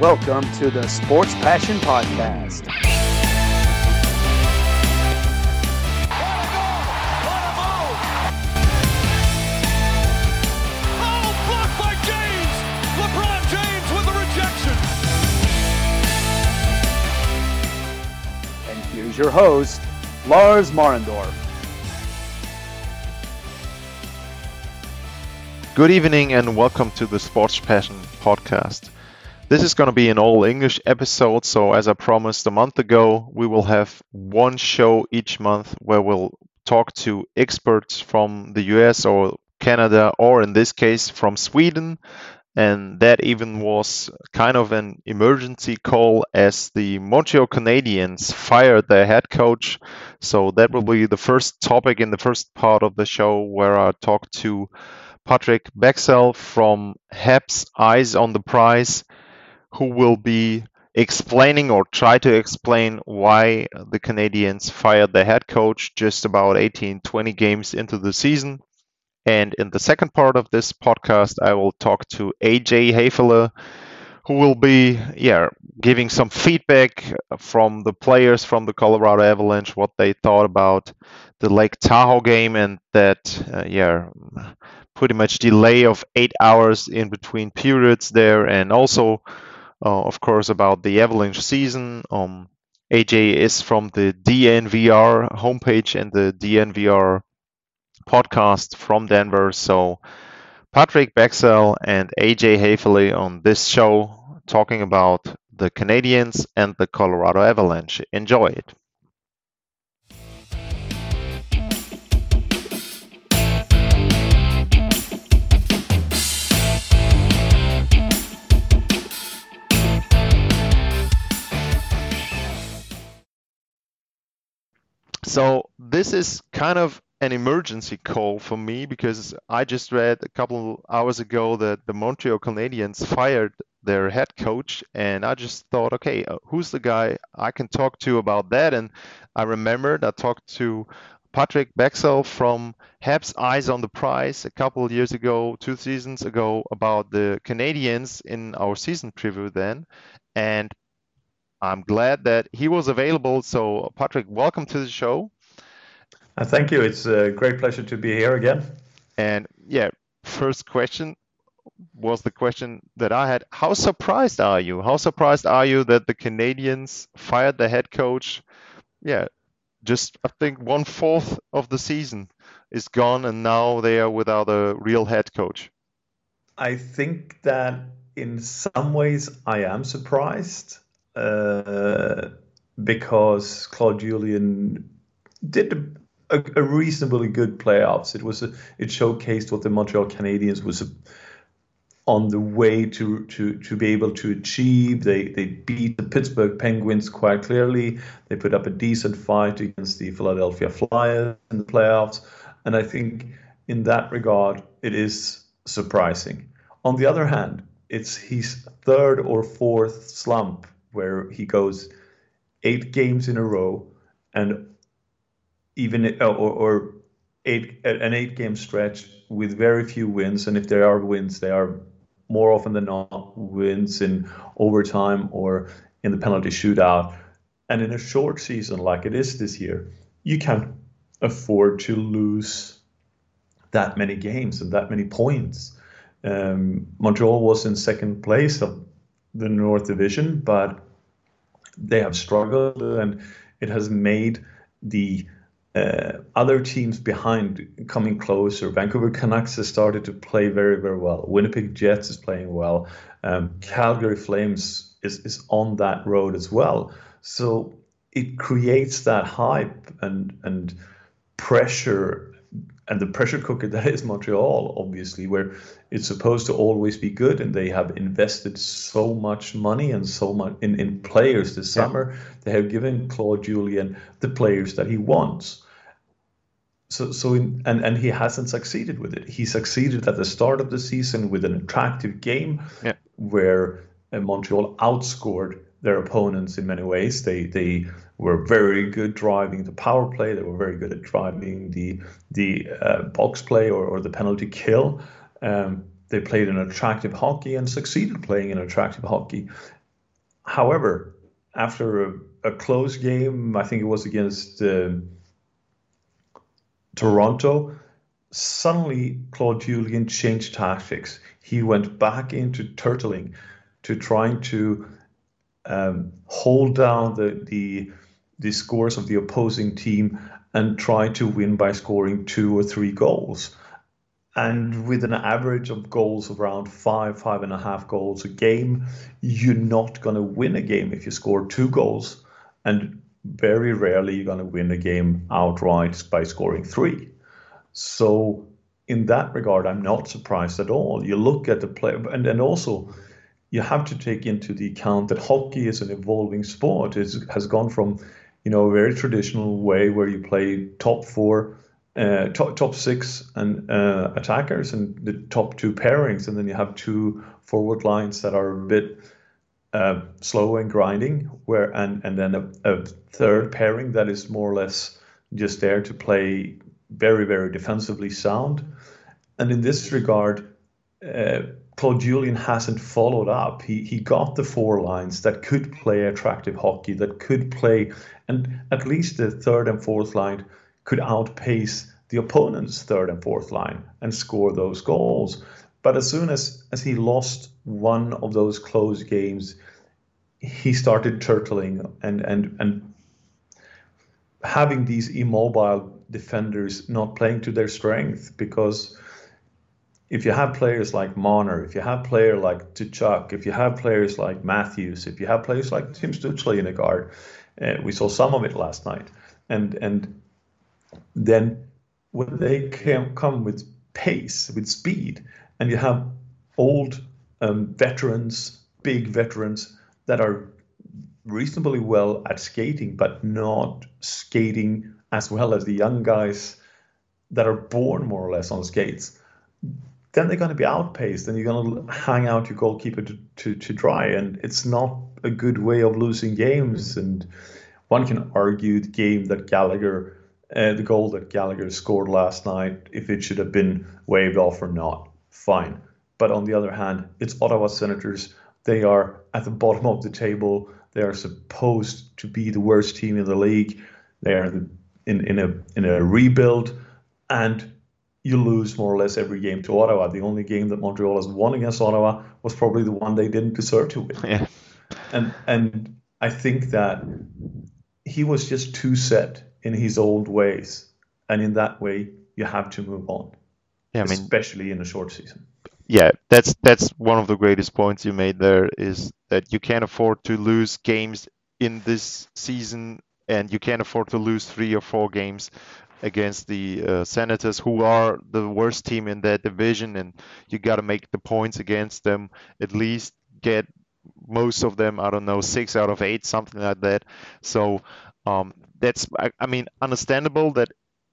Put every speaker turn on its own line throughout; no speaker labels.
Welcome to the Sports Passion Podcast.
Oh, blocked by James! LeBron James with rejection.
And here's your host, Lars Marendorf.
Good evening and welcome to the Sports Passion podcast. This is going to be an all English episode, so as I promised a month ago, we will have one show each month where we'll talk to experts from the US or Canada, or in this case from Sweden. And that even was kind of an emergency call as the Montreal Canadiens fired their head coach. So that will be the first topic in the first part of the show where I talk to Patrick Bexell from Habs Eyes on the Prize, who will be explaining or try to explain why the Canadiens fired their head coach just about 18, 20 games into the season. And in the second part of this podcast, I will talk to AJ Haefele, who will be, yeah, giving some feedback from the players from the Colorado Avalanche, what they thought about the Lake Tahoe game and that, uh, yeah, pretty much delay of eight hours in between periods there, and also, of course, about the Avalanche season. Um, AJ is from the DNVR homepage and the DNVR podcast from Denver. So, Patrick Bexell and AJ Haefele on this show talking about the Canadiens and the Colorado Avalanche. Enjoy it. So this is kind of an emergency call for me because I just read a couple hours ago that the Montreal Canadiens fired their head coach, and I just thought, okay, uh, who's the guy I can talk to about that? And I remembered I talked to Patrick Bexell from Habs Eyes on the Prize a couple years ago, two seasons ago, about the Canadiens in our season preview then, and I'm glad that he was available. So, Patrick, welcome to the show.
Uh, thank you. It's a great pleasure to be here again.
And yeah, first question was the question that I had. How surprised are you? How surprised are you that the Canadiens fired the head coach? Yeah, just I think one fourth of the season is gone, and now they are without a real head coach.
I think that in some ways I am surprised uh, because Claude Julien did a, a, reasonably good playoffs. It was a, it showcased what the Montreal Canadiens was on the way to to to be able to achieve. They they beat the Pittsburgh Penguins quite clearly. They put up a decent fight against the Philadelphia Flyers in the playoffs, and I think in that regard it is surprising. On the other hand, it's his third or fourth slump where he goes eight games in a row and even or, or eight an eight game stretch with very few wins. And if there are wins they are more often than not wins in overtime or in the penalty shootout. And in a short season like it is this year you can't afford to lose that many games and that many points. Um, Montreal was in second place the North Division, but they have struggled, and it has made the uh, other teams behind coming closer. Vancouver Canucks has started to play very, very well. Winnipeg Jets is playing well. Um, Calgary Flames is, is on that road as well. So it creates that hype and and pressure and the pressure cooker that is Montreal, obviously, where it's supposed to always be good, and they have invested so much money and so much in, in players this yeah. summer. They have given Claude Julien the players that he wants. So, so in, and and he hasn't succeeded with it. He succeeded at the start of the season with an attractive game, yeah. where uh, Montreal outscored their opponents in many ways. They they were very good driving the power play. They were very good at driving the the uh, box play or, or the penalty kill. Um, they played an attractive hockey and succeeded playing an attractive hockey. however, after a, a, close game, I think it was against uh, Toronto, suddenly Claude Julien changed tactics. He went back into turtling to trying to um, hold down the, the the scores of the opposing team and try to win by scoring two or three goals. And with an average of goals of around five, five and a half goals a game, you're not going to win a game if you score two goals. And very rarely you're going to win a game outright by scoring three. So, in that regard, I'm not surprised at all. You look at the play, and, and also you have to take into the account that hockey is an evolving sport. It has gone from, you know, a very traditional way where you play top four uh, top, top six and uh, attackers and the top two pairings, and then you have two forward lines that are a bit uh, slow and grinding, where and and then a, a, third pairing that is more or less just there to play very very defensively sound. And in this regard, uh, Claude Julien hasn't followed up. He he got the four lines that could play attractive hockey, that could play, and at least the third and fourth line could outpace the opponent's third and fourth line and score those goals. But as soon as, as he lost one of those close games, he started turtling and, and, and having these immobile defenders not playing to their strength because if you have players like Marner, if you have players like Tkachuk, if you have players like Matthews, if you have players like Tim Stützle in the guard, uh, we saw some of it last night, and and then when they can come with pace, with speed, and you have old um, veterans, big veterans that are reasonably well at skating, but not skating as well as the young guys that are born more or less on skates, then they're going to be outpaced and you're going to hang out your goalkeeper to, to, to dry. And it's not a good way of losing games. And one can argue the game that Gallagher uh, the goal that Gallagher scored last night, if it should have been waved off or not, fine. But on the other hand, it's Ottawa Senators. They are at the bottom of the table. They are supposed to be the worst team in the league. They are in, in a in a rebuild, and you lose more or less every game to Ottawa. The only game that Montreal has won against Ottawa was probably the one they didn't deserve to win.
Yeah.
And and I think that he was just too set in his old ways, and in that way, you have to move on. Yeah, I mean, especially in a short season.
Yeah, that's that's one of the greatest points you made there is that you can't afford to lose games in this season, and you can't afford to lose three or four games against the uh, Senators, who are the worst team in that division, and you got to make the points against them. At least get most of them. I don't know, six out of eight, something like that. So um, that's I, I mean understandable that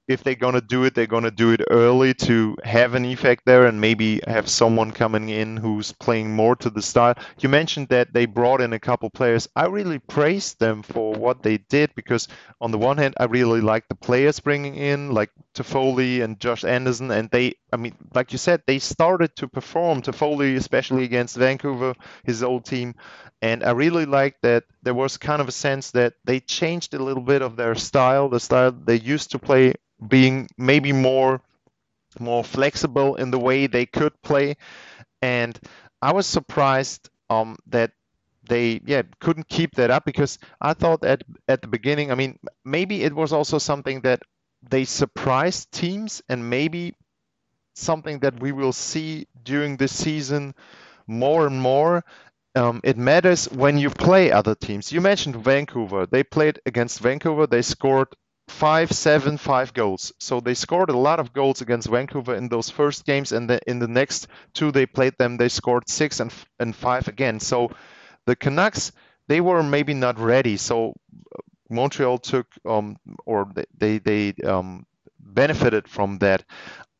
if they're going to do it, they're going to do it early to have an effect there and maybe have someone coming in who's playing more to the style. You mentioned that they brought in a couple players. I really praised them for what they did because, on the one hand, I really like the players bringing in, like Toffoli and Josh Anderson. And they, I mean, like you said, they started to perform. Toffoli, especially against Vancouver, his old team. And I really liked that there was kind of a sense that they changed a little bit of their style, the style they used to play being maybe more more flexible in the way they could play. And I was surprised um, that they yeah couldn't keep that up because I thought at at the beginning, I mean, maybe it was also something that they surprised teams and maybe something that we will see during this season more and more. Um, it matters when you play other teams. You mentioned Vancouver. They played against Vancouver. They scored five, seven, five goals. So they scored a lot of goals against Vancouver in those first games, and the, in the next two they played them, they scored six and and five again. So the Canucks they were maybe not ready. So uh, Montreal took um or they they um, benefited from that.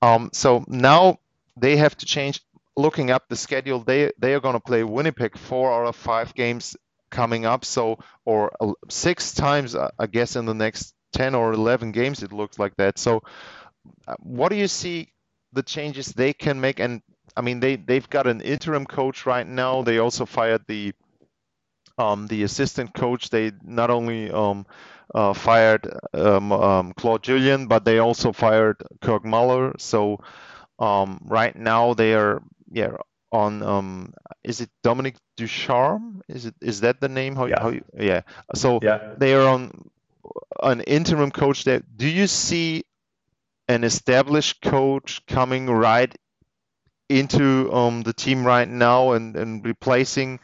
Um, so now they have to change. Looking up the schedule, they they are going to play Winnipeg four out of five games coming up. So or uh, six times, uh, I guess, in the next 10 or 11 games it looks like that so uh, what do you see the changes they can make and i mean they they've got an interim coach right now they also fired the um, the assistant coach, they not only um, uh, fired um, um, Claude Julien, but they also fired Kirk Muller. So um, right now they are yeah on um, is it Dominic Ducharme? Is it is that the name? How,
Yeah.
how you, yeah. So
Yeah.
they are on an interim coach there. Do you see an established coach coming right into um, the team right now and, and replacing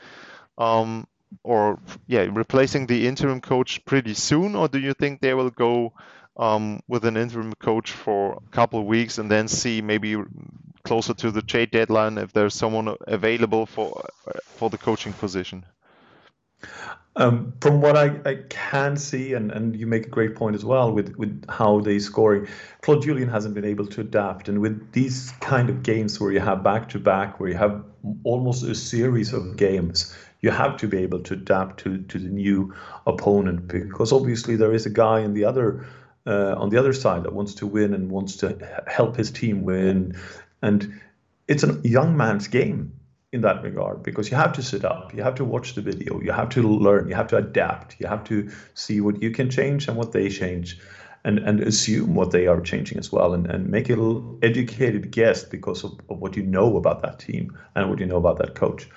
um, or yeah replacing the interim coach pretty soon or do you think they will go um, with an interim coach for a couple of weeks and then see maybe closer to the trade deadline if there's someone available for for the coaching position
Um, from what I, I can see, and, and you make a great point as well with, with how they scoring, Claude Julien hasn't been able to adapt. And with these kind of games where you have back to back, where you have almost a series of games, you have to be able to adapt to, to the new opponent because obviously there is a guy in the other uh, on the other side that wants to win and wants to help his team win, and it's a young man's game in that regard because you have to sit up, you have to watch the video, you have to learn, you have to adapt, you have to see what you can change and what they change, and and assume what they are changing as well, and, and make a little educated guess because of, of what you know about that team and what you know about that coach.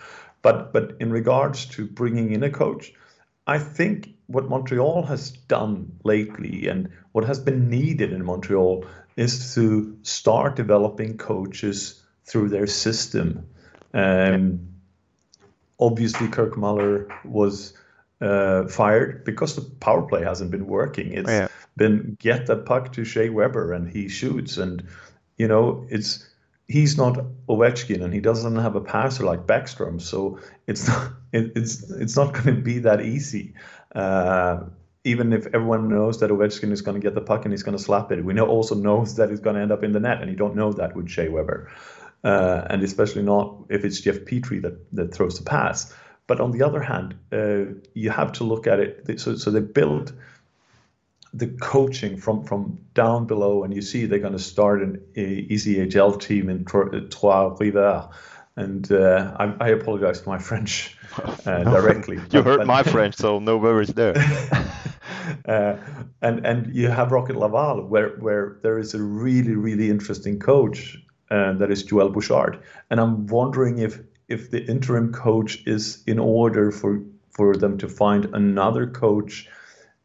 But but in regards to bringing in a coach, I think what Montreal has done lately and what has been needed in Montreal is to start developing coaches through their system. Um, Obviously, Kirk Muller was uh, fired because the power play hasn't been working. It's
Yeah.
been get the puck to Shea Weber and he shoots, and you know it's he's not Ovechkin and he doesn't have a passer like Backstrom, so it's not it, it's it's not going to be that easy. Uh, even if everyone knows that Ovechkin is going to get the puck and he's going to slap it, we know also knows that it's going to end up in the net, and you don't know that with Shea Weber, uh, and especially not if it's Jeff Petry that that throws the pass. But on the other hand, uh, you have to look at it. So, so they build the coaching from from down below, and you see they're going to start an a ECHL team in Trois Rivières. And uh, I, I apologize to my French uh, directly.
you
but-
heard
but-
my French, so no worries there.
uh, and and you have Rocket Laval, where where there is a really really interesting coach, uh, that is Joel Bouchard, and I'm wondering if if the interim coach is in order for for them to find another coach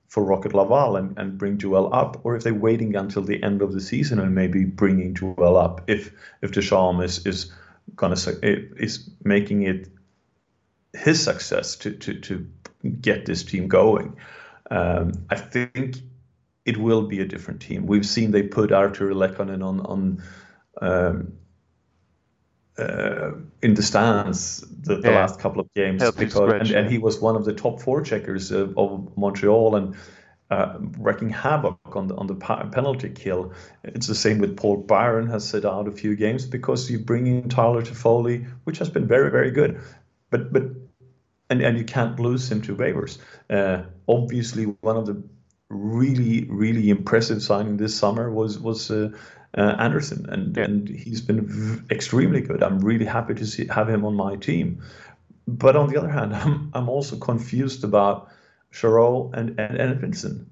for Rocket Laval and, and bring Joel up, or if they're waiting until the end of the season and maybe bringing Joel up if if Deschamps is is gonna is making it his success to to to get this team going. Um, I think it will be a different team. We've seen they put Arthur Lehkonen on on um, uh, in the stands the, the
Yeah.
last couple of games because and, and he was one of the top four checkers of, of Montreal and uh, wrecking havoc on the on the penalty kill. It's the same with Paul Byron has sit out a few games because you bring in Tyler Toffoli, which has been very very good, but but and and you can't lose him to waivers. Uh, obviously, one of the really really impressive signing this summer was was uh, uh, Anderson, and
Yeah.
and he's been v- extremely good. I'm really happy to see have him on my team. But on the other hand, I'm I'm also confused about Chiarot and and Edvinson.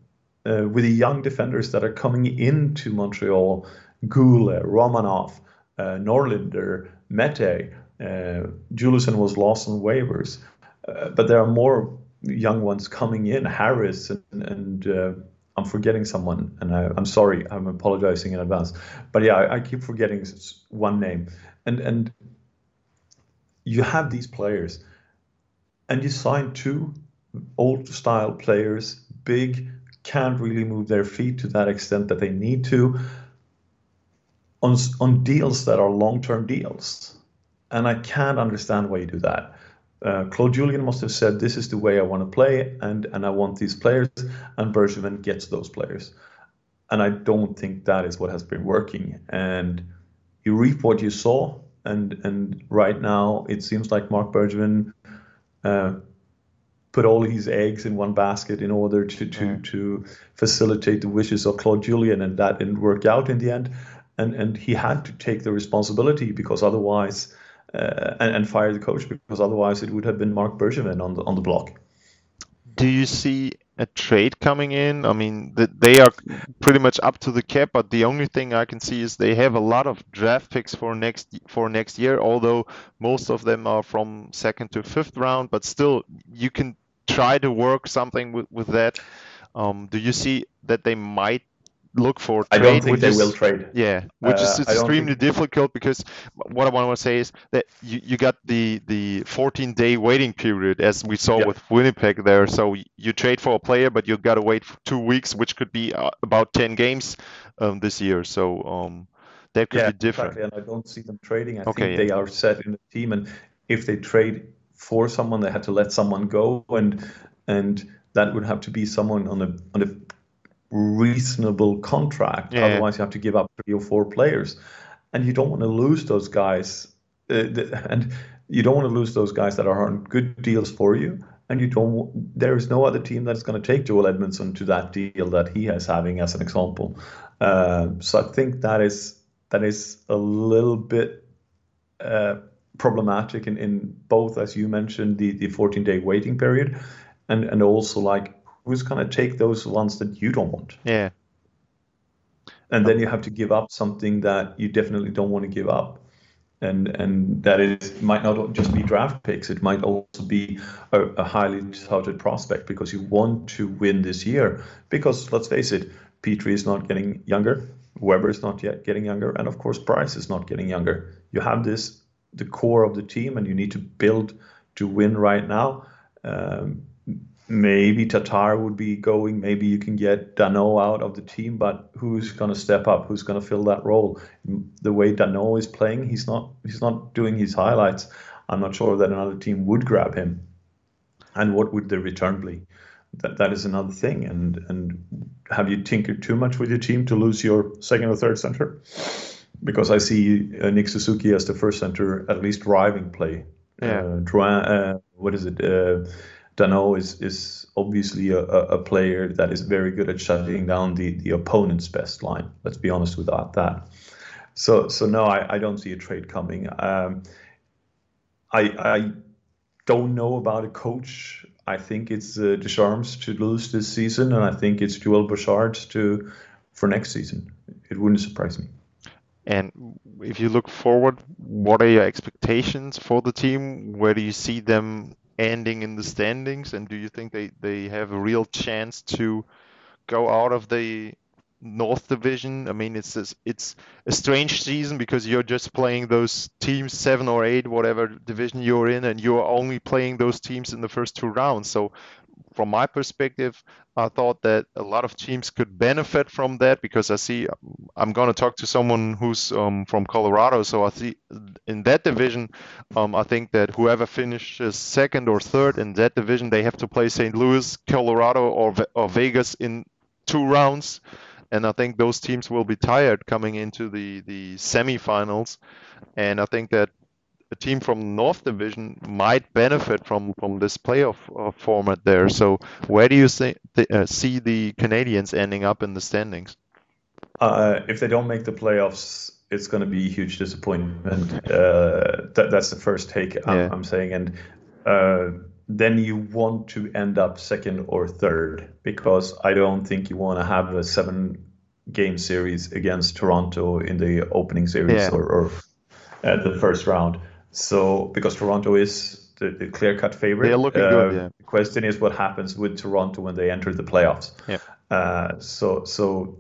Uh, with the young defenders that are coming into Montreal, Guhle, Romanov, uh, Norlinder, Mete, uh, Juulsen was lost on waivers, uh, but there are more young ones coming in, Harris, and, and uh, I'm forgetting someone, and I, I'm sorry, I'm apologizing in advance. But yeah, I, I keep forgetting one name, and and you have these players, and you sign two old style players, big, can't really move their feet to that extent that they need to, on on deals that are long term deals, and I can't understand why you do that. Uh, Claude Julien must have said, "This is the way I want to play, and and I want these players." And Bergevin gets those players, and I don't think that is what has been working. And you reap what you saw, and and right now it seems like Marc Bergevin uh, put all his eggs in one basket in order to to to facilitate the wishes of Claude Julien, and that didn't work out in the end. And and he had to take the responsibility because otherwise, uh, and, and fire the coach because otherwise it would have been Marc Bergevin on the on the block.
do you see a trade coming in? I mean, th- they are pretty much up to the cap, but the only thing I can see is they have a lot of draft picks for next for next year. Although most of them are from second to fifth round, but still, you can try to work something with with that. Um, do you see that they might look for
I
trade?
don't think they
is-
will trade.
Yeah, which
Uh,
is
I
extremely
think-
difficult because what I want to say is that you, you got the the 14 day waiting period as we saw
Yeah.
with Winnipeg there. So you trade for a player, but you got to wait for two weeks, which could be uh, about 10 games um, this year. So um, that could
yeah,
be different.
exactly. And I don't see them trading. I
Okay,
think
yeah.
they are set in the team, and if they trade for someone, they had to let someone go, and and that would have to be someone on a on a reasonable contract.
Yeah.
Otherwise, you have to give up three or four players, and you don't want to lose those guys. Uh, the, and you don't want to lose those guys that are on good deals for you. And you don't. There is no other team that's going to take Joel Edmundson to that deal that he is having, as an example. Uh, so I think that is that is a little bit uh, problematic in, in both, as you mentioned, the, the 14 day waiting period, and and also like who's going to take those ones that you don't want,
Yeah,
and then you have to give up something that you definitely don't want to give up. And and that is might not just be draft picks. It might also be a, a highly touted prospect because you want to win this year. Because let's face it, Petry is not getting younger, Weber is not yet getting younger, and of course Price is not getting younger. You have this the core of the team, and you need to build to win right now. Um, maybe Tatar would be going. Maybe you can get Danault out of the team, but who's going to step up? Who's going to fill that role? The way Danault is playing, he's not. He's not doing his highlights. I'm not sure that another team would grab him. And what would the return be? That that is another thing. And and have you tinkered too much with your team to lose your second or third center? Because I see uh, Nick Suzuki as the first center, at least driving play.
Yeah.
Uh, Drouin, uh, what is it? Uh, Danault is is obviously a, a player that is very good at shutting down the, the opponent's best line. Let's be honest without that. So so no, I, I don't see a trade coming. Um, I I don't know about a coach. I think it's uh, Deschamps to lose this season, and I think it's Joel Bouchard to for next season. It wouldn't surprise me.
and if you look forward, what are your expectations for the team? Where do you see them ending in the standings, and do you think they they have a real chance to go out of the North Division? I mean, it's this, it's a strange season because you're just playing those teams seven or eight, whatever division you're in, and you're only playing those teams in the first two rounds. So, from my perspective, I thought that a lot of teams could benefit from that because I see I'm going to talk to someone who's um, from Colorado. So I see in that division, um, I think that whoever finishes second or third in that division, they have to play St. Louis, Colorado, or, or Vegas in two rounds. And I think those teams will be tired coming into the, the semifinals. And I think that a team from North Division might benefit from, from this playoff uh, format there. So where do you see, uh, see the Canadiens ending up in the standings?
Uh, if they don't make the playoffs, it's going to be a huge disappointment. Uh, that, that's the first take I'm,
Yeah.
I'm saying, and uh, then you want to end up second or third because I don't think you want to have a seven-game series against Toronto in the opening series
Yeah.
or, or uh, the first round. So because Toronto is the, the clear-cut favorite,
They're looking
uh,
good, yeah.
The question is what happens with Toronto when they enter the playoffs.
Yeah.
Uh, so so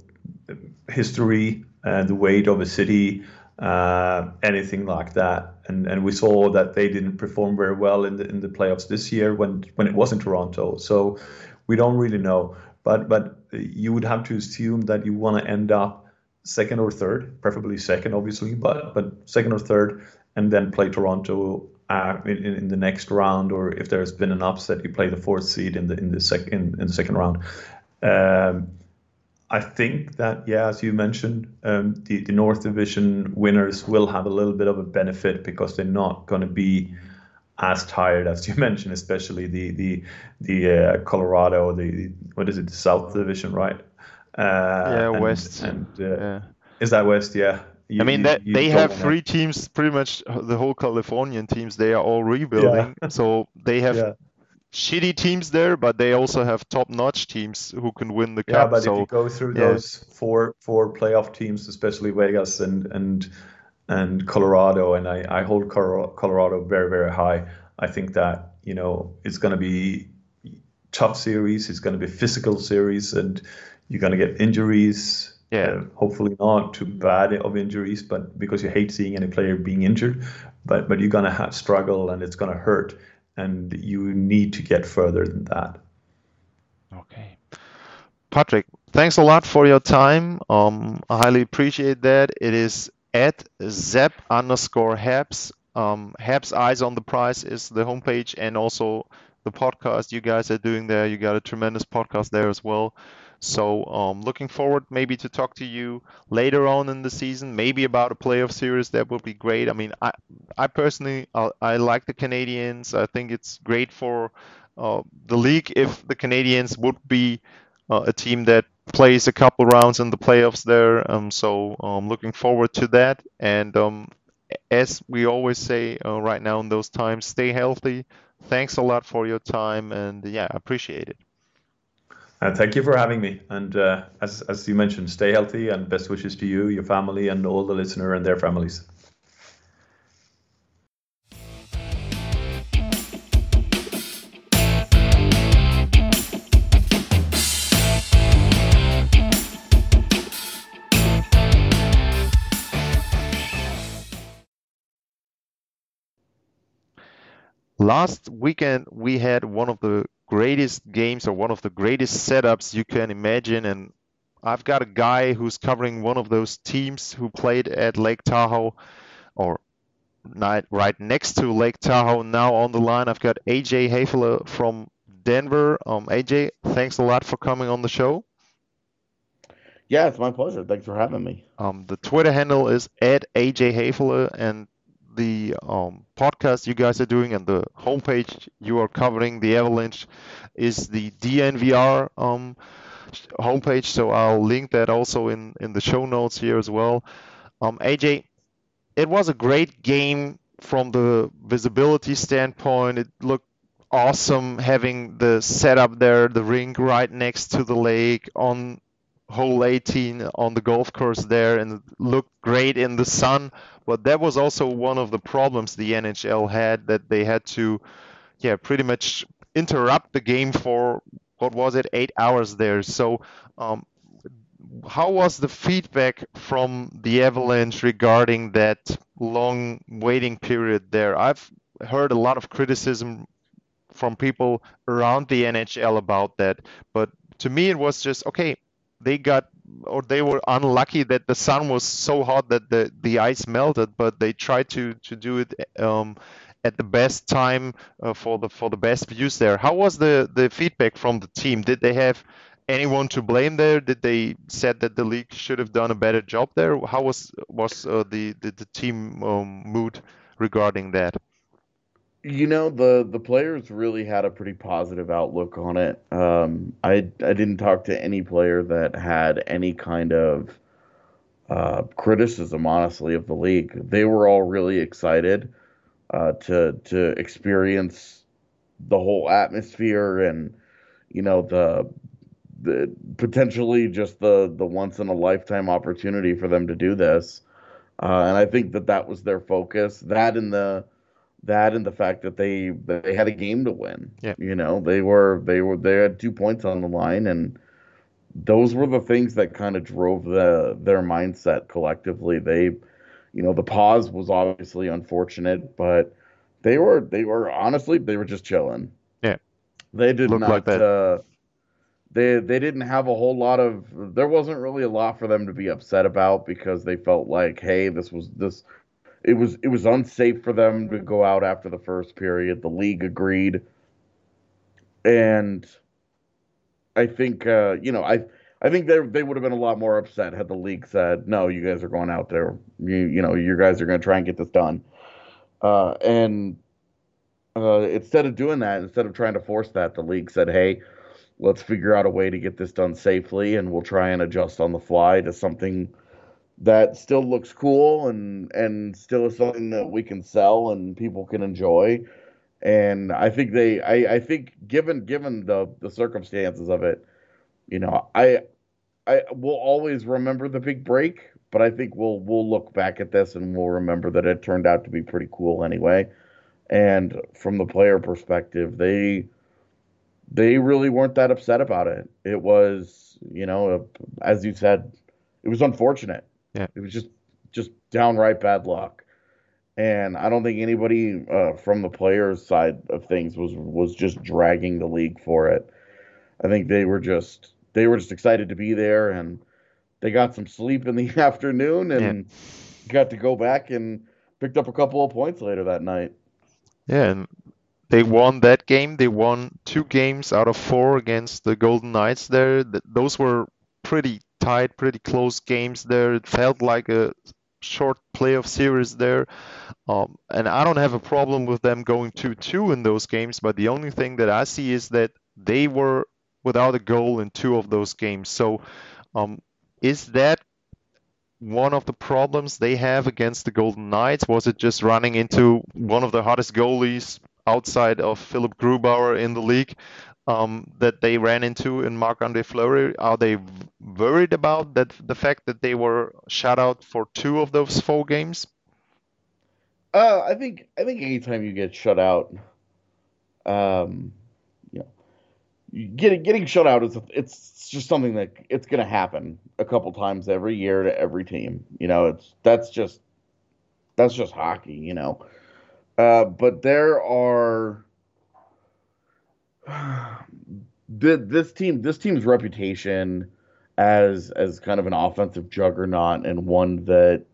history and the weight of a city, uh, anything like that. And and we saw that they didn't perform very well in the in the playoffs this year when when it was in Toronto. So we don't really know. But but you would have to assume that you want to end up second or third, preferably second, obviously, but but second or third, and then play Toronto. Uh, in, in the next round, or if there's been an upset, you play the fourth seed in the in the second in, in the second round. Um, I think that, yeah, as you mentioned, um, the, the North Division winners will have a little bit of a benefit because they're not going to be as tired as you mentioned, especially the the the uh, Colorado, the what is it, the South Division, right? Uh,
Yeah,
and-
West.
And uh,
Yeah.
is that West? Yeah. You-
I mean
you-
that
you
they have three teams, pretty much the whole Californian teams. They are all rebuilding, so they have
Yeah.
shitty teams there, but they also have top-notch teams who can win the
Yeah,
cup.
but if
So
you go through
yeah.
those four four playoff teams, especially Vegas and and and Colorado, and I, I hold Colorado very very high. I think that you know it's going to be tough series. It's going to be physical series, and you're going to get injuries.
Yeah.
Uh, hopefully not too bad of injuries, but because you hate seeing any player being injured, but but you're going to have struggle and it's going to hurt, and you need to get further than that.
Okay. Patrick, thanks a lot for your time. Um, I highly appreciate that. It is at Zep underscore Habs. Um, Habs Eyes on the Prize is the homepage and also the podcast you guys are doing there. You got a tremendous podcast there as well. So um, looking forward maybe to talk to you later on in the season, maybe about a playoff series. That would be great. I mean, I I personally I, I like the Canadiens. I think it's great for uh, the league if the Canadiens would be uh, a team that plays a couple rounds in the playoffs there. Um, so um, looking forward to that. And um, as we always say uh, right now in those times, stay healthy. Thanks a lot for your time, and yeah, appreciate it.
And thank you for having me. And uh, as, as you mentioned, stay healthy and best wishes to you, your family, and all the listener and their families.
Last weekend we had one of the greatest games or one of the greatest setups you can imagine, and I've got a guy who's covering one of those teams who played at Lake Tahoe or right next to Lake Tahoe now on the line. I've got AJ Haefele from Denver. Um, AJ, thanks a lot for coming on the show.
Yeah, it's my pleasure. Thanks for having me.
Um, the Twitter handle is at AJ Haefele, and the um, podcast you guys are doing and the homepage you are covering the Avalanche is the DNVR um, homepage. So I'll link that also in in the show notes here as well. Um, AJ, it was a great game from the visibility standpoint. It looked awesome having the setup there, the ring right next to the lake on hole 18 on the golf course there and looked great in the sun. But that was also one of the problems the NHL had that they had to yeah pretty much interrupt the game for what was it 8 hours there. So um, how was the feedback from the Avalanche regarding that long waiting period there? I've heard a lot of criticism from people around the NHL about that but to me it was just okay they got or they were unlucky that the sun was so hot that the, the ice melted, but they tried to to do it um, at the best time uh, for the for the best views there. How was the the feedback from the team? Did they have anyone to blame there? Did they said that the league should have done a better job there? How was was uh, the, the the team um, mood regarding that?
You know, the the players really had a pretty positive outlook on it. Um, I I didn't talk to any player that had any kind of uh, criticism, honestly, of the league. They were all really excited uh, to to experience the whole atmosphere and you know the the potentially just the the once in a lifetime opportunity for them to do this. Uh, and I think that that was their focus. That and the that and the fact that they they had a game to win.
Yeah.
You know, they were they were they had two points on the line and those were the things that kind of drove the their mindset collectively. They you know, the pause was obviously unfortunate, but they were they were honestly they were just chilling.
Yeah.
They did
Looked
not
like that.
uh they they didn't have a whole lot of there wasn't really a lot for them to be upset about because they felt like hey this was this it was it was unsafe for them to go out after the first period. The league agreed. And i think uh you know i i think they they would have been a lot more upset had the league said no you guys are going out there. You you know you guys are going to try and get this done. Uh and uh instead of doing that instead of trying to force that the league said hey let's figure out a way to get this done safely and we'll try and adjust on the fly to something that still looks cool and and still is something that we can sell and people can enjoy and I think they, I, I think given given the the circumstances of it, you know, I I will always remember the big break, but I think we'll we'll look back at this and we'll remember that it turned out to be pretty cool anyway. And from the player perspective, they they really weren't that upset about it. It was, you know, as you said, it was unfortunate.
Yeah.
It was just just downright bad luck. And I don't think anybody uh, from the players' side of things was was just dragging the league for it. I think they were just they were just excited to be there and they got some sleep in the afternoon and yeah. got to go back and picked up a couple of points later that night.
Yeah, and they won that game. They won two games out of four against the Golden Knights there. Those were pretty tight, pretty close games there. It felt like a short playoff series there. Um, and I don't have a problem with them going 2 2 in those games, but the only thing that I see is that they were without a goal in two of those games. So um, is that one of the problems they have against the Golden Knights? Was it just running into one of the hottest goalies outside of Philipp Grubauer in the league um, that they ran into in Marc-Andre Fleury? Are they worried about that the fact that they were shut out for two of those four games?
Uh, I think I think anytime you get shut out, um, you know, getting getting shut out is it's just something that it's going to happen a couple times every year to every team. You know, it's that's just that's just hockey. You know, uh, but there are this team this team's reputation as as kind of an offensive juggernaut and one that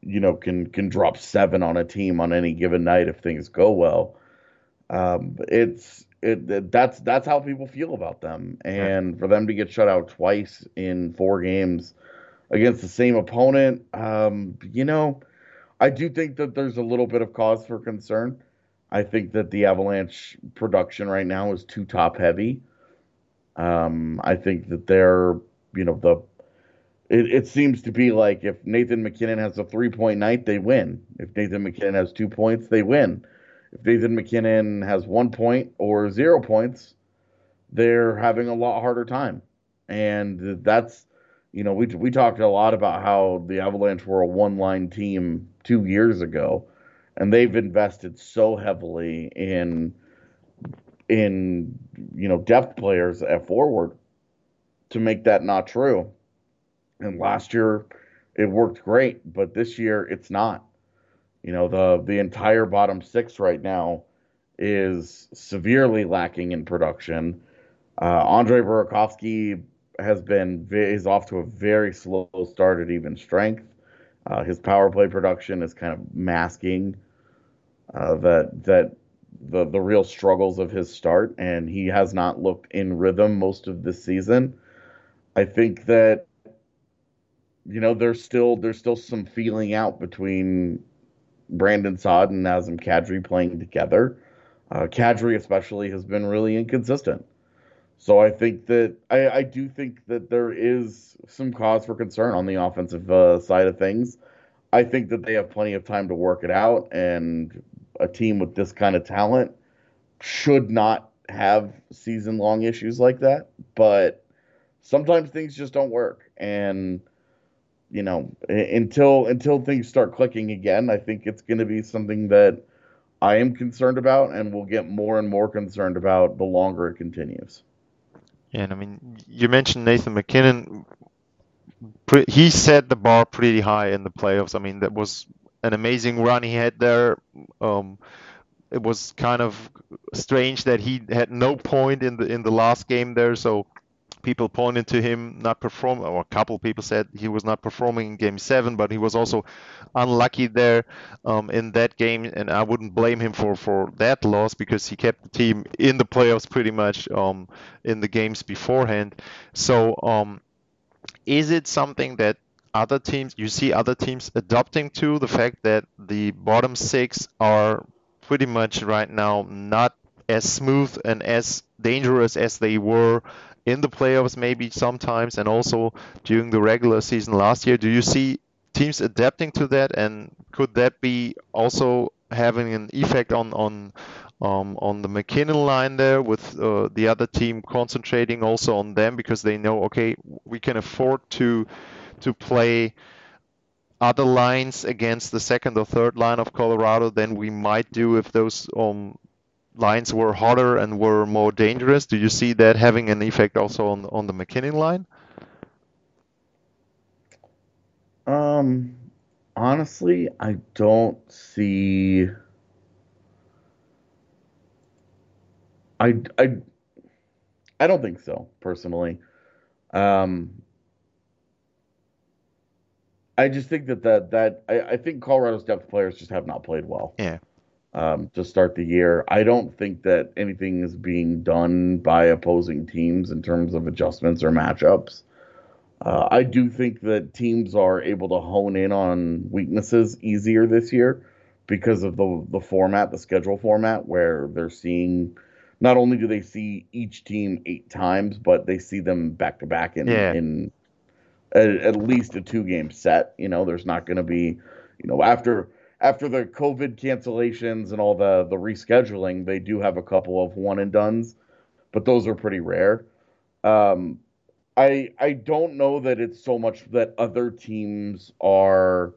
you know can can drop seven on a team on any given night if things go well. Um, it's it, it, that's that's how people feel about them, and for them to get shut out twice in four games against the same opponent, um, you know, I do think that there's a little bit of cause for concern. I think that the Avalanche production right now is too top heavy. Um, I think that they're, you know, the it, it seems to be like if Nathan MacKinnon has a three point night, they win. If Nathan MacKinnon has two points, they win. If Nathan MacKinnon has one point or zero points, they're having a lot harder time. And that's, you know, we, we talked a lot about how the Avalanche were a one line team two years ago, and they've invested so heavily in in you know depth players at forward to make that not true. And last year it worked great, but this year it's not. You know, the the entire bottom six right now is severely lacking in production. Uh, Andre Burakovsky has been is off to a very slow start at even strength. Uh, his power play production is kind of masking uh, that that the the real struggles of his start, and he has not looked in rhythm most of this season. I think that you know there's still there's still some feeling out between Brandon Saad and Nazem Kadri playing together. Uh, Kadri especially has been really inconsistent. So I think that I, I do think that there is some cause for concern on the offensive uh, side of things. I think that they have plenty of time to work it out, and a team with this kind of talent should not have season long issues like that. But sometimes things just don't work, and you know until until things start clicking again, I think it's going to be something that I am concerned about, and will get more and more concerned about the longer it continues.
And I mean, you mentioned Nathan MacKinnon. He set the bar pretty high in the playoffs. I mean, that was an amazing run he had there. Um, it was kind of strange that he had no point in the in the last game there. So people pointed to him not perform, or a couple people said he was not performing in Game Seven, but he was also unlucky there um, in that game, and I wouldn't blame him for for that loss because he kept the team in the playoffs pretty much um, in the games beforehand. So. Um, is it something that other teams you see other teams adopting to the fact that the bottom six are pretty much right now not as smooth and as dangerous as they were in the playoffs maybe sometimes and also during the regular season last year? Do you see teams adapting to that? And could that be also having an effect on on um, on the MacKinnon line there, with uh, the other team concentrating also on them because they know, okay, we can afford to to play other lines against the second or third line of Colorado than we might do if those um, lines were harder and were more dangerous. Do you see that having an effect also on on the MacKinnon line?
Um, honestly, I don't see. I I I don't think so personally. Um, I just think that that that I, I think Colorado's depth players just have not played well.
Yeah.
Um, to start the year, I don't think that anything is being done by opposing teams in terms of adjustments or matchups. Uh, I do think that teams are able to hone in on weaknesses easier this year because of the the format, the schedule format, where they're seeing not only do they see each team eight times, but they see them back to back in
Yeah.
in at, at least a two game set. You know, there's not going to be, you know, after after the COVID cancellations and all the the rescheduling, they do have a couple of one and duns, but those are pretty rare. Um, I I don't know that it's so much that other teams are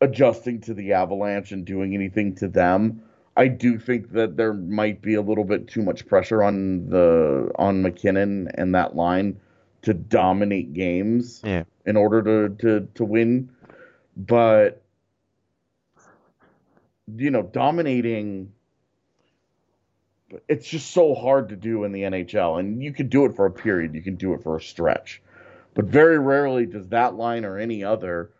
adjusting to the Avalanche and doing anything to them. I do think that there might be a little bit too much pressure on the on MacKinnon and that line to dominate games
Yeah.
in order to to to win. But you know, dominating it's just so hard to do in the NHL. And you can do it for a period, you can do it for a stretch. But very rarely does that line or any other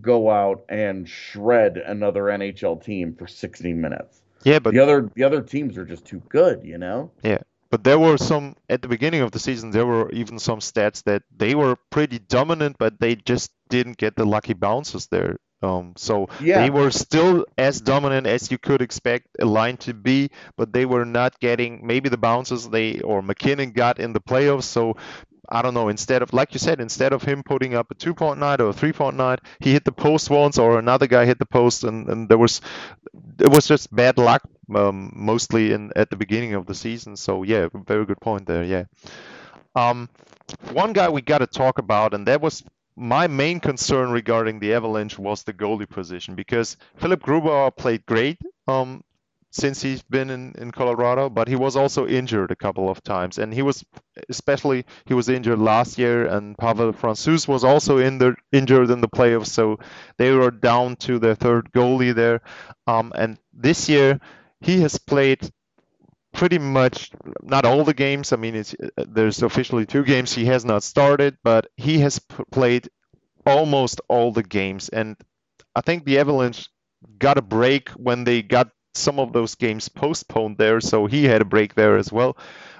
go out and shred another NHL team for 60 minutes.
Yeah, but
the other the other teams are just too good, you know?
Yeah, but there were some at the beginning of the season. There were even some stats that they were pretty dominant, but they just didn't get the lucky bounces there. Um, so
Yeah.
they were still as dominant as you could expect a line to be, but they were not getting maybe the bounces they or MacKinnon got in the playoffs. So I don't know. Instead of like you said, instead of him putting up a two point night or a three point night, he hit the post once, or another guy hit the post, and, and there was it was just bad luck um, mostly in at the beginning of the season. So yeah, very good point there. Yeah. Um, one guy we got to talk about, and that was my main concern regarding the Avalanche was the goalie position because Philipp Grubauer played great um, since he's been in, in Colorado, but he was also injured a couple of times, and he was especially he was injured last year, and Pavel Francouz was also in the, injured in the playoffs, so they were down to their third goalie there, um, and this year he has played pretty much not all the games. I mean, it's, there's officially two games he has not started, but he has p- played almost all the games. And I think the Avalanche got a break when they got some of those games postponed there, so he had a break there as well.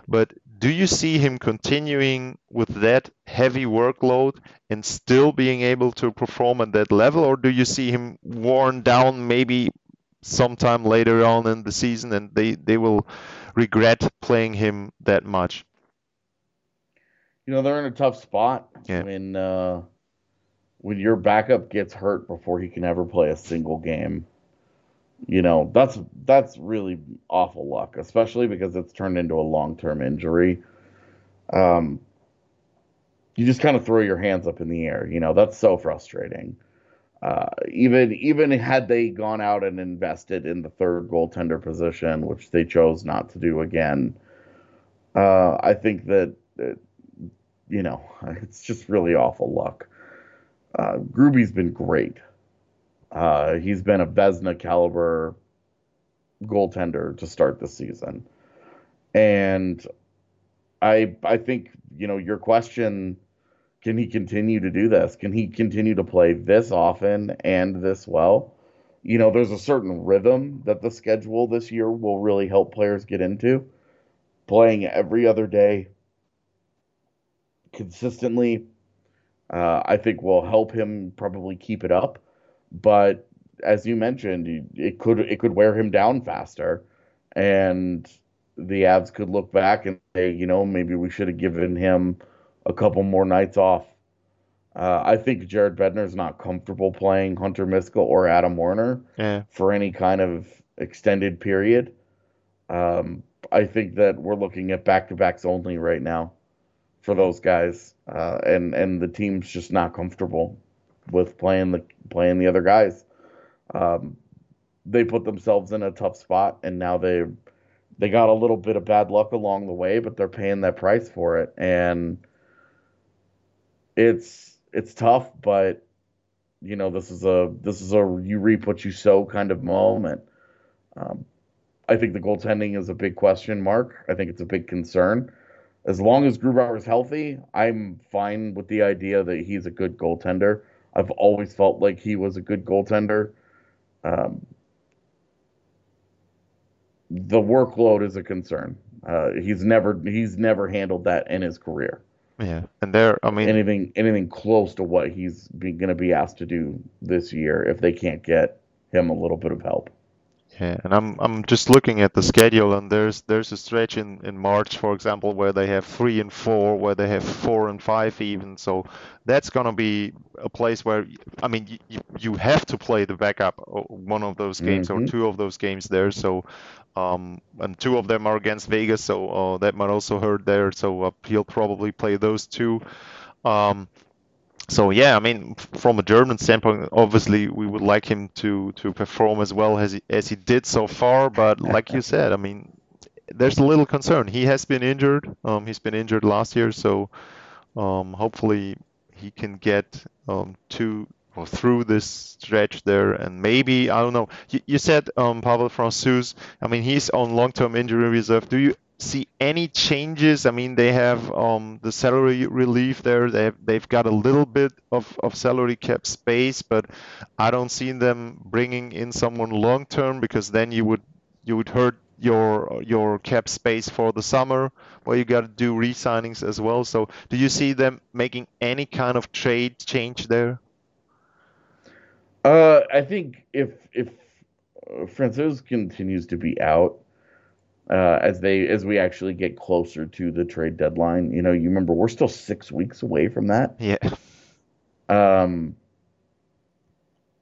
But do you see him continuing with that heavy workload and still being able to perform at that level, or do you see him worn down maybe sometime later on in the season and they, they will regret playing him that much?
You know, they're in a tough spot
Yeah.
when uh, when your backup gets hurt before he can ever play a single game. You know, that's that's really awful luck, especially because it's turned into a long-term injury. Um, you just kind of throw your hands up in the air. You know, that's so frustrating. Uh, even even had they gone out and invested in the third goaltender position, which they chose not to do again, uh, I think that, that you know it's just really awful luck. Uh, Gruby's been great. Uh, he's been a Vezina caliber goaltender to start the season, and I I think you know your question can he continue to do this? Can he continue to play this often and this well? You know, there's a certain rhythm that the schedule this year will really help players get into. Playing every other day consistently, uh, I think will help him probably keep it up. But as you mentioned, it could it could wear him down faster, and the Avs could look back and say, you know, maybe we should have given him a couple more nights off. Uh, I think Jared Bednar's not comfortable playing Hunter Miska or Adam Werner
Yeah.
for any kind of extended period. Um, I think that we're looking at back to backs only right now for those guys, uh, and and the team's just not comfortable with playing the playing the other guys. Um, they put themselves in a tough spot, and now they they got a little bit of bad luck along the way, but they're paying that price for it, and it's it's tough, but you know this is a this is a you reap what you sow kind of moment. Um, I think the goaltending is a big question mark. I think it's a big concern. As long as Grubauer is healthy, I'm fine with the idea that he's a good goaltender. I've always felt like he was a good goaltender. Um, the workload is a concern. Uh, he's never he's never handled that in his career.
Yeah, and there, I mean,
anything anything close to what he's going to be asked to do this year if they can't get him a little bit of help.
Yeah, and I'm I'm just looking at the schedule, and there's there's a stretch in in March, for example, where they have three and four, where they have four and five even. So that's gonna be a place where I mean you you have to play the backup one of those games mm-hmm. or two of those games there. So um, and two of them are against Vegas, so uh, that might also hurt there. So uh, he'll probably play those two. Um, so yeah, I mean, from a German standpoint, obviously we would like him to to perform as well as he, as he did so far. But like you said, I mean, there's a little concern. He has been injured. Um, he's been injured last year, so um, hopefully he can get um, to or through this stretch there, and maybe I don't know. You, you said um, Pavel Francouz. I mean, he's on long-term injury reserve. Do you see any changes? I mean, they have um, the salary relief there. They have, they've got a little bit of, of salary cap space, but I don't see them bringing in someone long term because then you would you would hurt your your cap space for the summer where you got to do re-signings as well. So, do you see them making any kind of trade change there?
Uh, I think if if Francouz continues to be out, uh, as they as we actually get closer to the trade deadline. You know, you remember we're still six weeks away from that.
Yeah.
Um.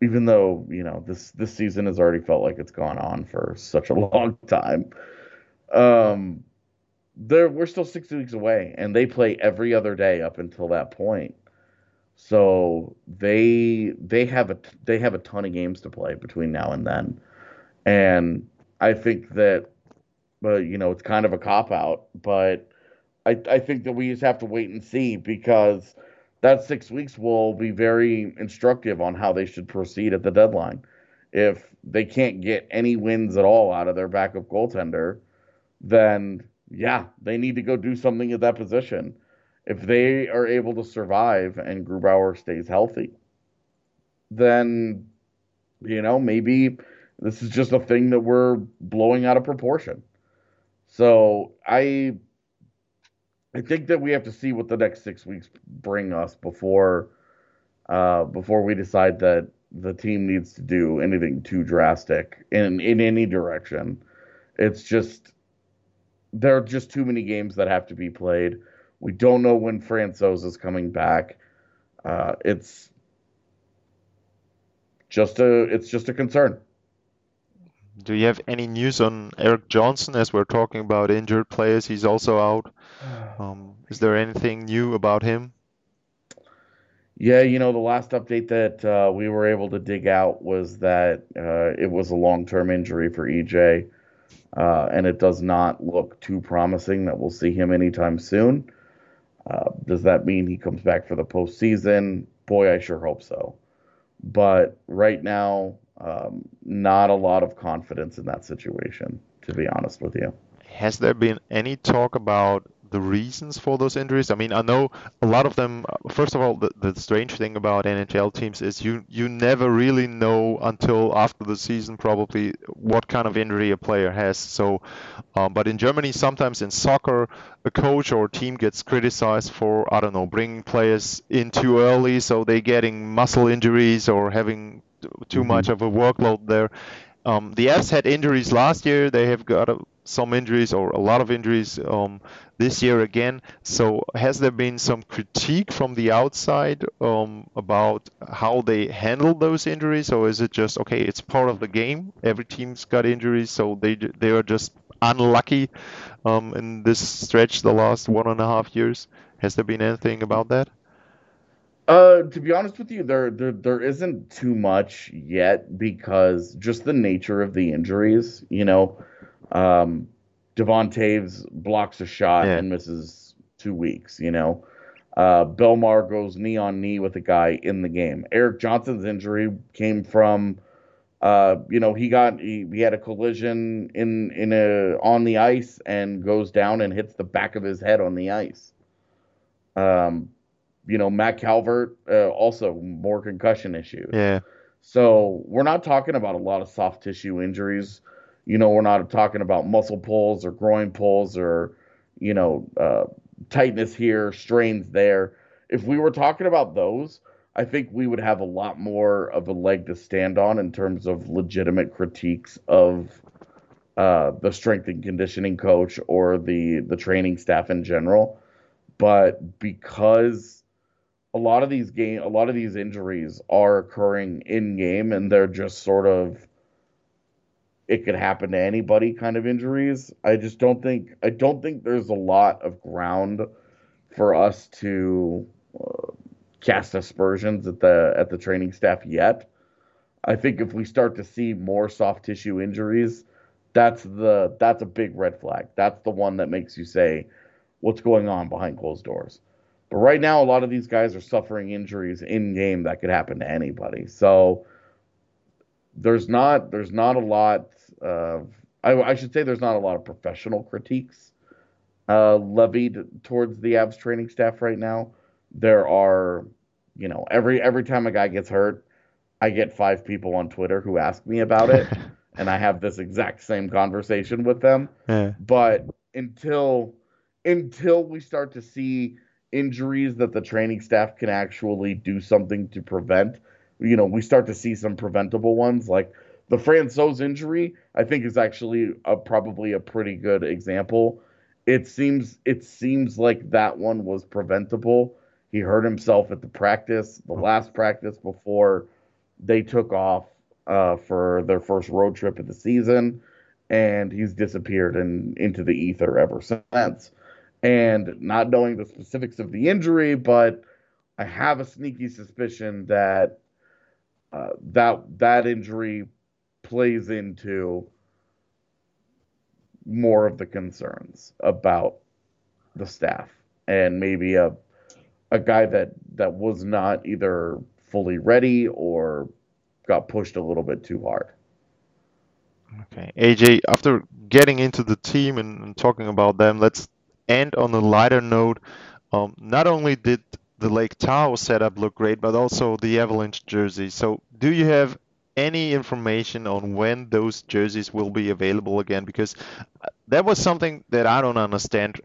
Even though you know this this season has already felt like it's gone on for such a long time, um, there we're still six weeks away, and they play every other day up until that point. So they they have a they have a ton of games to play between now and then, and I think that but you know it's kind of a cop out. But I I think that we just have to wait and see because that six weeks will be very instructive on how they should proceed at the deadline. If they can't get any wins at all out of their backup goaltender, then yeah, they need to go do something at that position. If they are able to survive and Grubauer stays healthy, then you know maybe this is just a thing that we're blowing out of proportion. So I I think that we have to see what the next six weeks bring us before uh, before we decide that the team needs to do anything too drastic in in any direction. It's just there are just too many games that have to be played. We don't know when Francouz is coming back. Uh, it's just a it's just a concern.
Do you have any news on Erik Johnson as we're talking about injured players? He's also out. Um, is there anything new about him?
Yeah, you know, the last update that uh, we were able to dig out was that uh, it was a long term injury for EJ, uh, and it does not look too promising that we'll see him anytime soon. Uh, does that mean he comes back for the postseason? Boy, I sure hope so. But right now, um, not a lot of confidence in that situation, to be honest with you.
Has there been any talk about the reasons for those injuries? I mean, I know a lot of them. First of all, the, the strange thing about NHL teams is you you never really know until after the season probably what kind of injury a player has. So, um, but in Germany, sometimes in soccer, a coach or a team gets criticized for I don't know bringing players in too early, so they're getting muscle injuries or having too mm-hmm. much of a workload there. Um, the Avs had injuries last year. They have got a some injuries or a lot of injuries um, this year again. So has there been some critique from the outside um, about how they handle those injuries, or is it just okay? It's part of the game. Every team's got injuries, so they they are just unlucky um, in this stretch the last one and a half years. Has there been anything about that?
Uh, to be honest with you, there, there there isn't too much yet because just the nature of the injuries. You know, um, Devon Toews blocks a shot
Yeah.
and misses two weeks. You know, uh, Bellemare goes knee on knee with a guy in the game. Erik Johnson's injury came from, uh, you know, he got he, he had a collision in in a on the ice and goes down and hits the back of his head on the ice. Um, you know, Matt Calvert uh, also more concussion issues.
Yeah,
So we're not talking about a lot of soft tissue injuries. You know, we're not talking about muscle pulls or groin pulls or, you know, uh, tightness here, strains there. If we were talking about those, I think we would have a lot more of a leg to stand on in terms of legitimate critiques of uh, the strength and conditioning coach or the the training staff in general. But because a lot of these game a lot of these injuries are occurring in game and they're just sort of it could happen to anybody kind of injuries. I just don't think i don't think there's a lot of ground for us to uh, cast aspersions at the at the training staff yet. I think if we start to see more soft tissue injuries that's the that's a big red flag. That's the one that makes you say what's going on behind closed doors but right now, a lot of these guys are suffering injuries in game that could happen to anybody. So there's not there's not a lot of I, I should say there's not a lot of professional critiques uh, levied towards the Avs training staff right now. There are, you know, every every time a guy gets hurt, I get five people on Twitter who ask me about it, and I have this exact same conversation with them
yeah,
but until until we start to see injuries that the training staff can actually do something to prevent. You know we start to see some preventable ones like the Francouz injury I think is actually a, probably a pretty good example. It seems it seems like that one was preventable. He hurt himself at the practice the last practice before they took off uh, for their first road trip of the season and he's disappeared and into the ether ever since. And not knowing the specifics of the injury, but I have a sneaky suspicion that uh, that that injury plays into more of the concerns about the staff and maybe a a guy that that was not either fully ready or got pushed a little bit too hard.
Okay, AJ, after getting into the team and, and talking about them, let's end on a lighter note. Um, not only did the Lake Tahoe setup look great, but also the Avalanche jersey. So, do you have any information on when those jerseys will be available again? Because uh, that was something that I don't understand.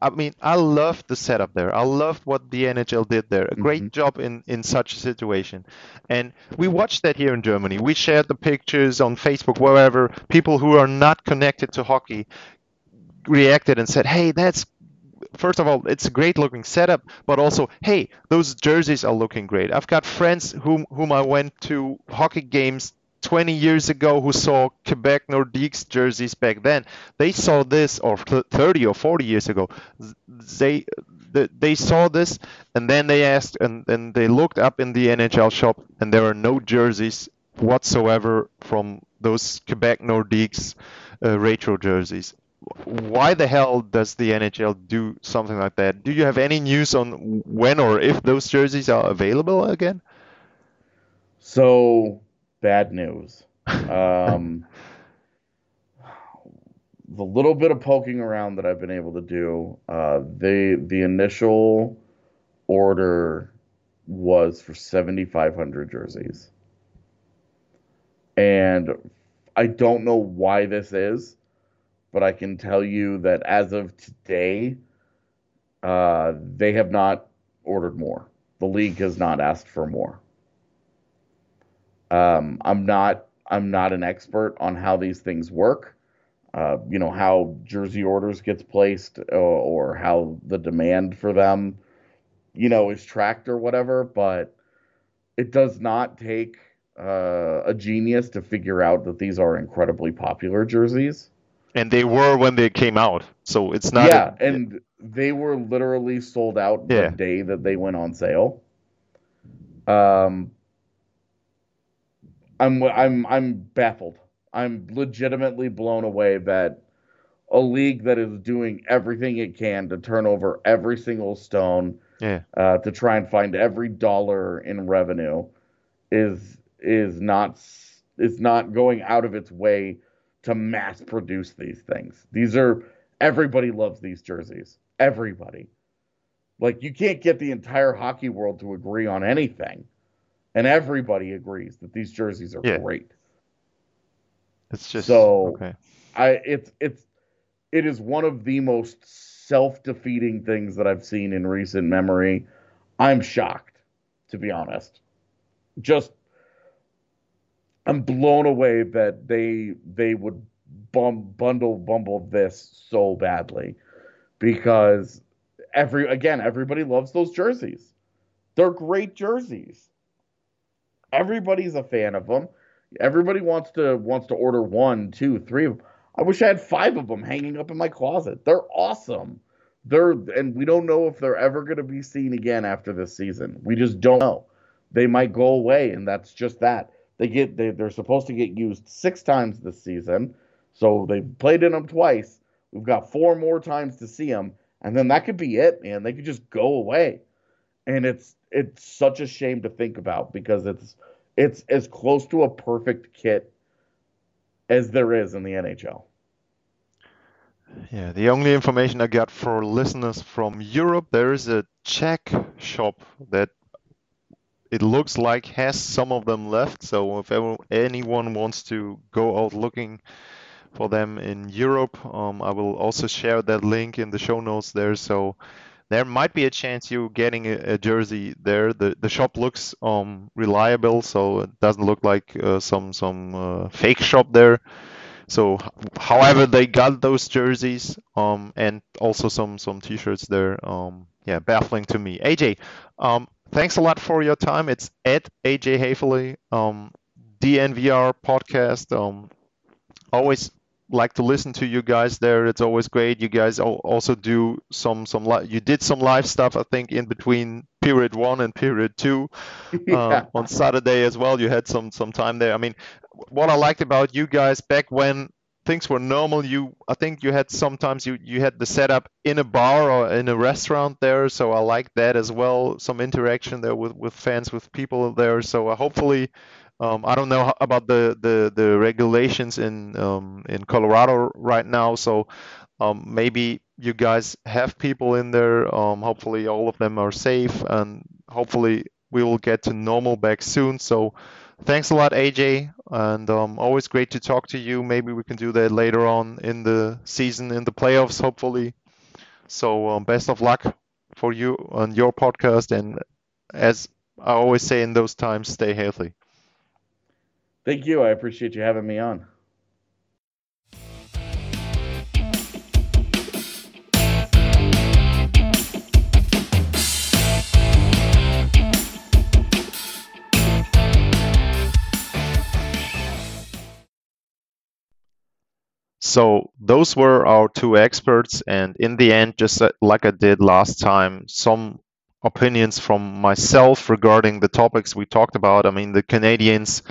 I mean, I love the setup there. I love what the NHL did there. A great
Mhm.
job in, in such a situation. And we watched that here in Germany. We shared the pictures on Facebook, wherever. People who are not connected to hockey reacted and said, hey, that's first of all, it's a great looking setup, but also, hey, those jerseys are looking great. I've got friends whom whom I went to hockey games 20 years ago who saw Quebec Nordiques jerseys back then. They saw this, or 30 or 40 years ago. They they, saw this, and then they asked, and then they looked up in the NHL shop, and there are no jerseys whatsoever from those Quebec Nordiques uh, retro jerseys why the hell does the NHL do something like that? Do you have any news on when or if those jerseys are available again?
So bad news. Um, the little bit of poking around that I've been able to do, uh, they the initial order was for 7,500 jerseys, and I don't know why this is, but I can tell you that as of today, uh, they have not ordered more. The league has not asked for more. Um, I'm not I'm not an expert on how these things work. uh, you know how jersey orders gets placed or, or how the demand for them you know is tracked or whatever but it does not take uh, a genius to figure out that these are incredibly popular jerseys
And they were when they came out, so it's not.
yeah
a-
and they were literally sold out
Yeah.
the day that they went on sale um i'm i'm i'm baffled i'm legitimately blown away that a league that is doing everything it can to turn over every single stone
yeah.
uh, to try and find every dollar in revenue is is not is not going out of its way to mass produce these things. These are everybody loves these jerseys. Everybody. Like you can't get the entire hockey world to agree on anything. And everybody agrees that these jerseys are
Yeah.
great.
It's just
So-
okay.
I it's it's it is one of the most self-defeating things that I've seen in recent memory. I'm shocked, to be honest. Just I'm blown away that they they would bum, bundle bumble this so badly because every again everybody loves those jerseys. They're great jerseys. Everybody's a fan of them. Everybody wants to wants to order one, two, three of them. I wish I had five of them hanging up in my closet. They're awesome. They're and we don't know if they're ever going to be seen again after this season. We just don't know. They might go away, and that's just that. They get they, they're supposed to get used six times this season, so they've played in them twice. We've got four more times to see them, and then that could be it, man. They could just go away, and it's it's such a shame to think about because it's it's as close to a perfect kit as there is in the NHL.
Yeah, the only information I got for listeners from Europe, there is a Czech shop that it looks like has some of them left. So if ever, anyone wants to go out looking for them in Europe, um, I will also share that link in the show notes there. So there might be a chance you getting a, a jersey there. The the shop looks um reliable, so it doesn't look like uh, some some uh, fake shop there. So, however, they got those jerseys, um, and also some some T-shirts there. Um, yeah, baffling to me. AJ, um, thanks a lot for your time. It's at AJ Haefele, um, DNVR podcast. Um, always like to listen to you guys there. It's always great. You guys also do some some li- you did some live stuff I think in between period one and period two uh, on Saturday as well. You had some some time there. I mean, what I liked about you guys back when things were normal, you I think you had sometimes you you had the setup in a bar or in a restaurant there. So I like that as well. Some interaction there with with fans, with people there. So uh, hopefully. Um, I don't know about the, the, the regulations in um, in Colorado right now, so um, maybe you guys have people in there. Um, hopefully, all of them are safe, and hopefully, we will get to normal back soon. So, thanks a lot, AJ, and um, always great to talk to you. Maybe we can do that later on in the season, in the playoffs, hopefully. So, um, best of luck for you on your podcast, and as I always say in those times, stay healthy.
Thank you. I appreciate you having me on.
So those were our two experts, and in the end, just like I did last time, some opinions from myself regarding the topics we talked about. I mean, the Canadiens,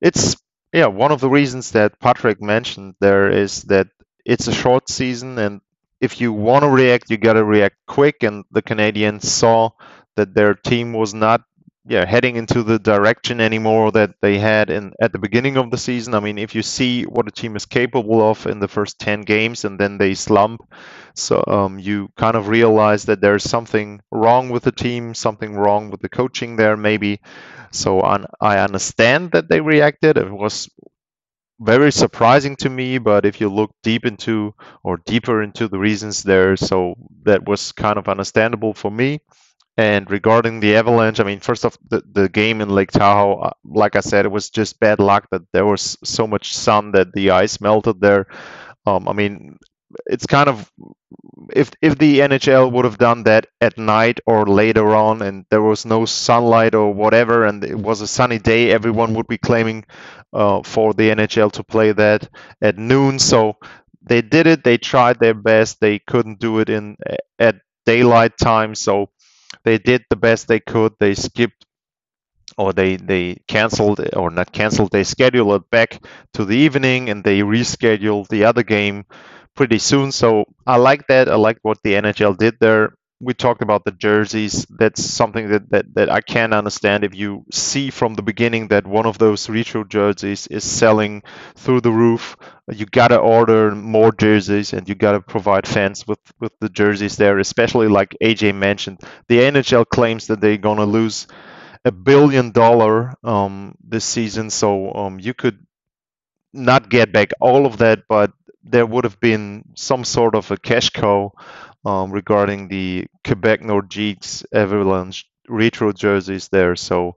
it's yeah, one of the reasons that Patrick mentioned there is that it's a short season, and if you want to react, you got to react quick. And the Canadiens saw that their team was not yeah heading into the direction anymore that they had in at the beginning of the season. I mean, if you see what a team is capable of in the first 10 games and then they slump, so um, you kind of realize that there's something wrong with the team, something wrong with the coaching there, maybe. So I understand that they reacted. It was very surprising to me, but if you look deep into or deeper into the reasons there, so that was kind of understandable for me. And regarding the Avalanche, I mean, first off, the, the game in Lake Tahoe, uh, like I said, it was just bad luck that there was so much sun that the ice melted there. Um, I mean, it's kind of if if the NHL would have done that at night or later on, and there was no sunlight or whatever, and it was a sunny day, everyone would be claiming uh, for the NHL to play that at noon. So they did it. They tried their best. They couldn't do it in at daylight time, so they did the best they could. They skipped or they they canceled or not canceled. They scheduled it back to the evening, and they rescheduled the other game pretty soon. So I like that. I like what the NHL did there. We talked about the jerseys. That's something that, that, that I can understand. If you see from the beginning that one of those retro jerseys is selling through the roof, you gotta order more jerseys and you gotta provide fans with, with the jerseys there. Especially like AJ mentioned, the NHL claims that they're gonna lose a billion dollar um, this season. So um, you could not get back all of that, but there would have been some sort of a cash cow um, regarding the Quebec Nordiques Avalanche retro jerseys there. So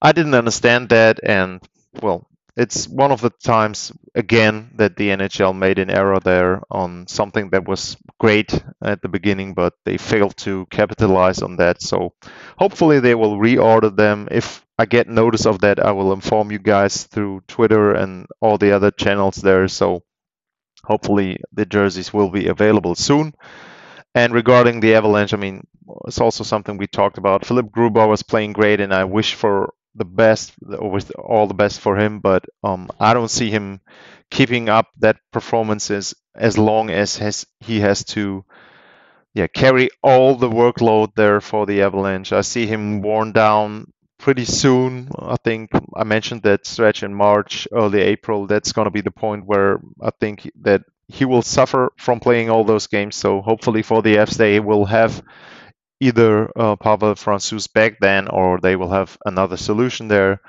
I didn't understand that, and well, it's one of the times again that the NHL made an error there on something that was great at the beginning, but they failed to capitalize on that. So hopefully they will reorder them. If I get notice of that, I will inform you guys through Twitter and all the other channels there. So hopefully the jerseys will be available soon. And regarding the Avalanche, I mean, it's also something we talked about. Philipp Grubauer was playing great, and I wish for the best, with all the best for him. But um, I don't see him keeping up that performances as long as has, he has to, yeah, carry all the workload there for the Avalanche. I see him worn down pretty soon. I think I mentioned that stretch in March, early April. That's going to be the point where I think that he will suffer from playing all those games. So hopefully for the Avs, they will have either uh, Pavel Francouz back then, or they will have another solution there.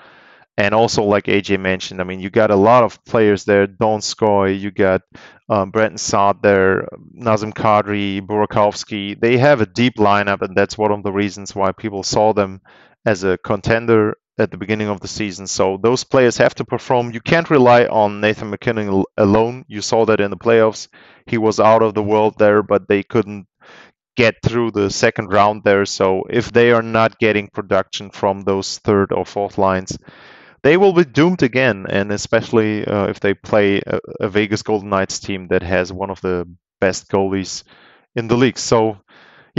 And also, like AJ mentioned, I mean, you got a lot of players there. Donskoy, you got um, Brandon Saad there, Nazem Kadri, Burakovsky. They have a deep lineup, and that's one of the reasons why people saw them as a contender at the beginning of the season. So those players have to perform. You can't rely on Nathan MacKinnon alone. You saw that in the playoffs. He was out of the world there, but they couldn't get through the second round there. So if they are not getting production from those third or fourth lines, they will be doomed again. And especially uh, if they play a, a Vegas Golden Knights team that has one of the best goalies in the league. So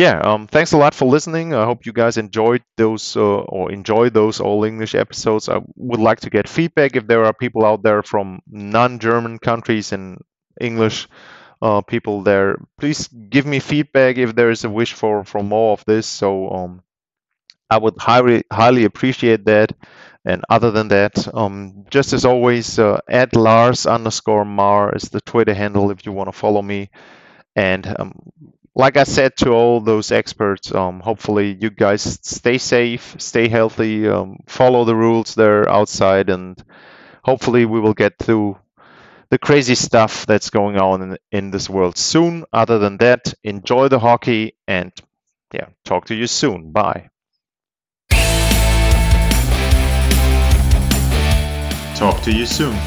yeah, um, thanks a lot for listening. I hope you guys enjoyed those uh, or enjoy those all English episodes. I would like to get feedback if there are people out there from non-German countries and English uh, people there. Please give me feedback if there is a wish for for more of this. So um, I would highly highly appreciate that. And other than that, um, just as always, uh, at Lars underscore Mar is the Twitter handle if you want to follow me. And um, like I said to all those experts, um, hopefully you guys stay safe, stay healthy, um, follow the rules there outside, and hopefully we will get through the crazy stuff that's going on in, in this world soon. Other than that, enjoy the hockey and yeah, talk to you soon. Bye. Talk to you soon.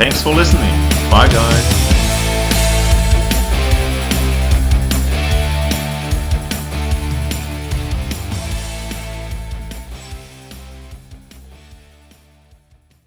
Thanks for listening. Bye, guys.